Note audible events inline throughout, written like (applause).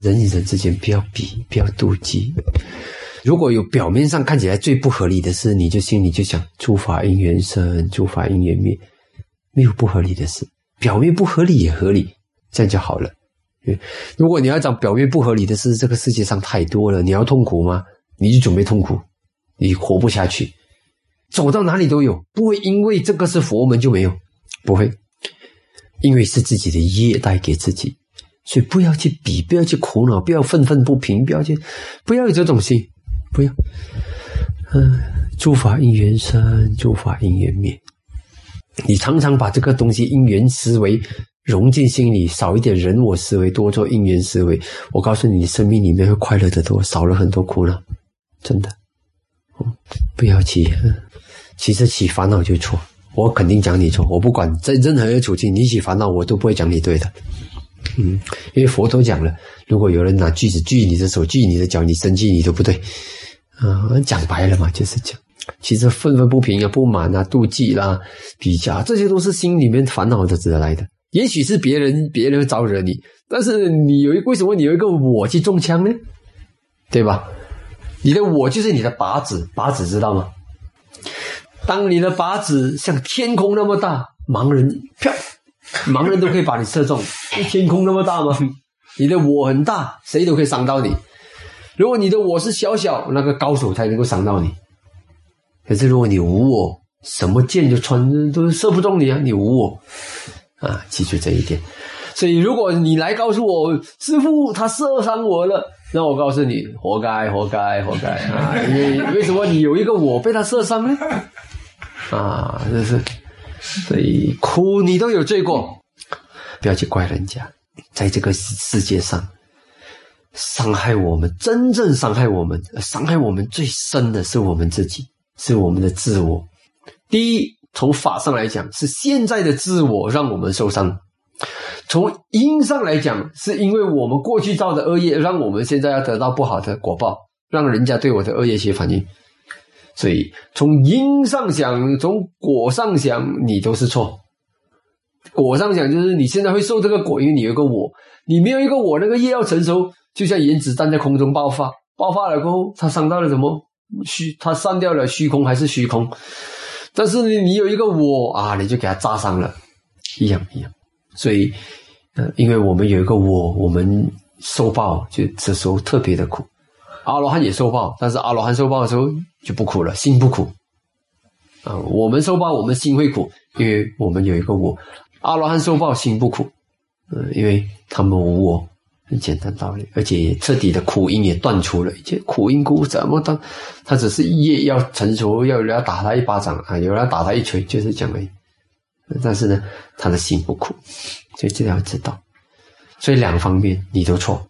人与人之间不要比，不要妒忌。如果有表面上看起来最不合理的事，你就心里就想诸法因缘生，诸法因缘灭，没有不合理的事，表面不合理也合理，这样就好了。如果你要讲表面不合理的事，这个世界上太多了，你要痛苦吗？你就准备痛苦，你活不下去。走到哪里都有，不会因为这个是佛门就没有，不会，因为是自己的业带给自己，所以不要去比，不要去苦恼，不要愤愤不平，不要去，不要有这种心。不要，嗯，诸法因缘生，诸法因缘灭。你常常把这个东西因缘思维融进心里，少一点人我思维，多做因缘思维。我告诉你，生命里面会快乐的多，少了很多苦恼，真的。不要起，其实起烦恼就错。我肯定讲你错，我不管在任何一个处境，你起烦恼，我都不会讲你对的。嗯，因为佛陀讲了，如果有人拿锯子锯你的手，锯你的脚，你生气，你都不对。啊，讲白了嘛，就是讲，其实愤愤不平啊、不满啊、妒忌啦、比较，这些都是心里面烦恼的得来的。也许是别人别人招惹你，但是你有一为什么你有一个我去中枪呢？对吧？你的我就是你的靶子，靶子知道吗？当你的靶子像天空那么大，盲人啪，(laughs) 盲人都可以把你射中。天空那么大吗？你的我很大，谁都可以伤到你。如果你的我是小小，那个高手才能够伤到你。可是如果你无我，什么箭就穿都射不中你啊！你无我啊，记住这一点。所以如果你来告诉我师傅他射伤我了，那我告诉你，活该，活该，活该啊！因为为什么你有一个我被他射伤呢？啊，这是所以哭你都有罪过，不要去怪人家，在这个世界上。伤害我们，真正伤害我们，伤害我们最深的是我们自己，是我们的自我。第一，从法上来讲，是现在的自我让我们受伤；从因上来讲，是因为我们过去造的恶业，让我们现在要得到不好的果报，让人家对我的恶业起反应。所以，从因上想，从果上想，你都是错。果上讲，就是你现在会受这个果，因为你有一个我，你没有一个我，那个业要成熟。就像原子弹在空中爆发，爆发了过后，它伤到了什么虚？它散掉了虚空还是虚空？但是你你有一个我啊，你就给它炸伤了，一样一样。所以，呃，因为我们有一个我，我们受报就这时候特别的苦。阿罗汉也受报，但是阿罗汉受报的时候就不苦了，心不苦。啊，我们受报，我们心会苦，因为我们有一个我。阿罗汉受报，心不苦，嗯，因为他们无我。很简单道理，而且彻底的苦因也断除了，一切苦因苦怎么断？他只是业要成熟，要有人要打他一巴掌啊，有人要打他一锤，就是这样而已。但是呢，他的心不苦，所以这要知道。所以两方面你都错，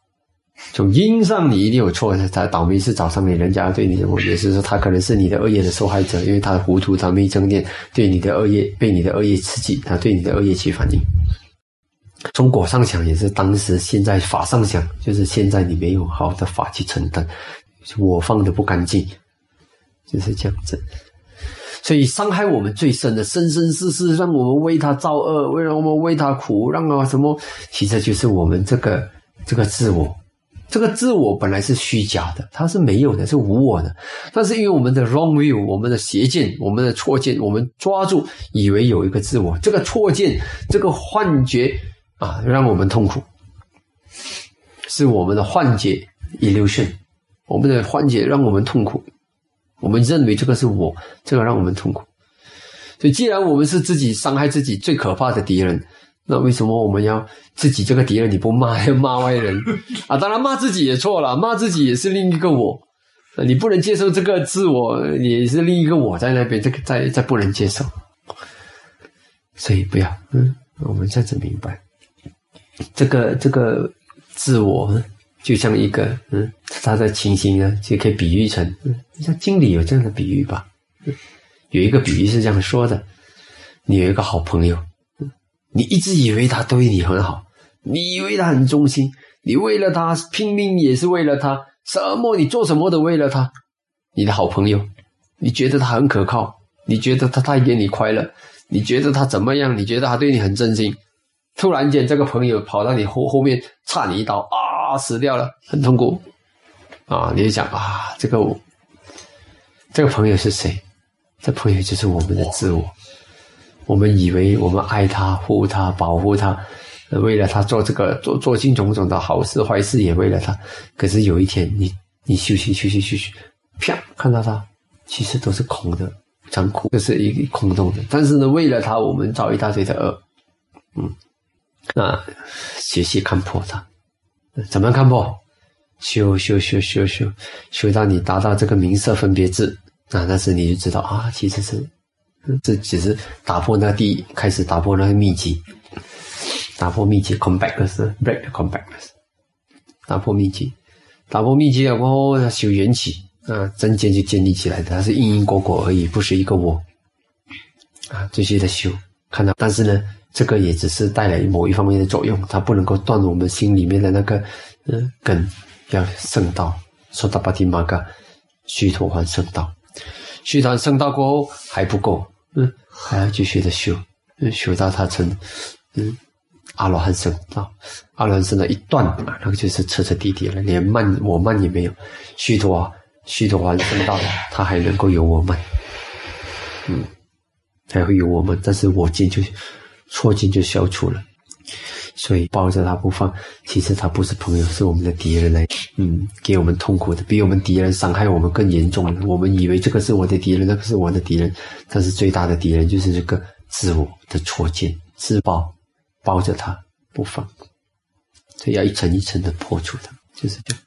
从因上你一定有错，他倒霉是找上面人家对你我，也是说他可能是你的恶业的受害者，因为他的糊涂，他没正念，对你的恶业被你的恶业刺激，他对你的恶业起反应。从果上想也是当时，现在法上想就是现在你没有好的法去承担，我放的不干净，就是这样子。所以伤害我们最深的，生生世世让我们为他造恶，为了我们为他苦，让啊什么，其实就是我们这个这个自我，这个自我本来是虚假的，它是没有的，是无我的。但是因为我们的 wrong view，我们的邪见，我们的错见，我们抓住以为有一个自我，这个错见，这个幻觉。啊，让我们痛苦，是我们的幻觉 illusion，我们的幻觉让我们痛苦，我们认为这个是我，这个让我们痛苦。所以，既然我们是自己伤害自己最可怕的敌人，那为什么我们要自己这个敌人你不骂，要 (laughs) 骂外人啊？当然，骂自己也错了，骂自己也是另一个我，你不能接受这个自我，也是另一个我在那边，这个在在不能接受。所以，不要，嗯，我们这样子明白。这个这个自我就像一个嗯，它的情形呢，就可以比喻成，像经理有这样的比喻吧。有一个比喻是这样说的：你有一个好朋友，你一直以为他对你很好，你以为他很忠心，你为了他拼命也是为了他，什么你做什么都为了他。你的好朋友，你觉得他很可靠，你觉得他带给你快乐，你觉得他怎么样？你觉得他对你很真心。突然间，这个朋友跑到你后后面，插你一刀啊！死掉了，很痛苦啊！你就想啊，这个我这个朋友是谁？这朋友就是我们的自我。我们以为我们爱他、护他、保护他，为了他做这个做做尽种种的好事坏事，也为了他。可是有一天，你你休息休息休息，啪，看到他，其实都是空的、残酷，这是一个空洞的。但是呢，为了他，我们造一大堆的恶，嗯，那学习看破他，怎么样看破？修修修修修修到你达到这个名色分别智，啊那时你就知道啊，其实是。这只是打破那第一，开始打破那个秘籍，打破秘籍，compactness break the compactness，打破秘籍，打破秘籍了过后，修缘起啊，真见就建立起来的，它是因因果果而已，不是一个我啊，这些的修看到，但是呢，这个也只是带来某一方面的作用，它不能够断我们心里面的那个嗯根，要圣道，说到巴提玛嘎，须陀洹圣道。修到圣道过后还不够，嗯，还要继续的修，修到他成，嗯，阿罗汉僧啊，阿罗汉僧的一段啊，那个就是彻彻底底了，连慢我慢也没有。虚陀须陀洹圣道，他还能够有我慢，嗯，还会有我们，但是我见就错见就消除了。所以抱着他不放，其实他不是朋友，是我们的敌人来，嗯，给我们痛苦的，比我们敌人伤害我们更严重。我们以为这个是我的敌人，那个是我的敌人，但是最大的敌人就是这个自我的错见、自爆，抱着他不放，所以要一层一层的破除它，就是这样。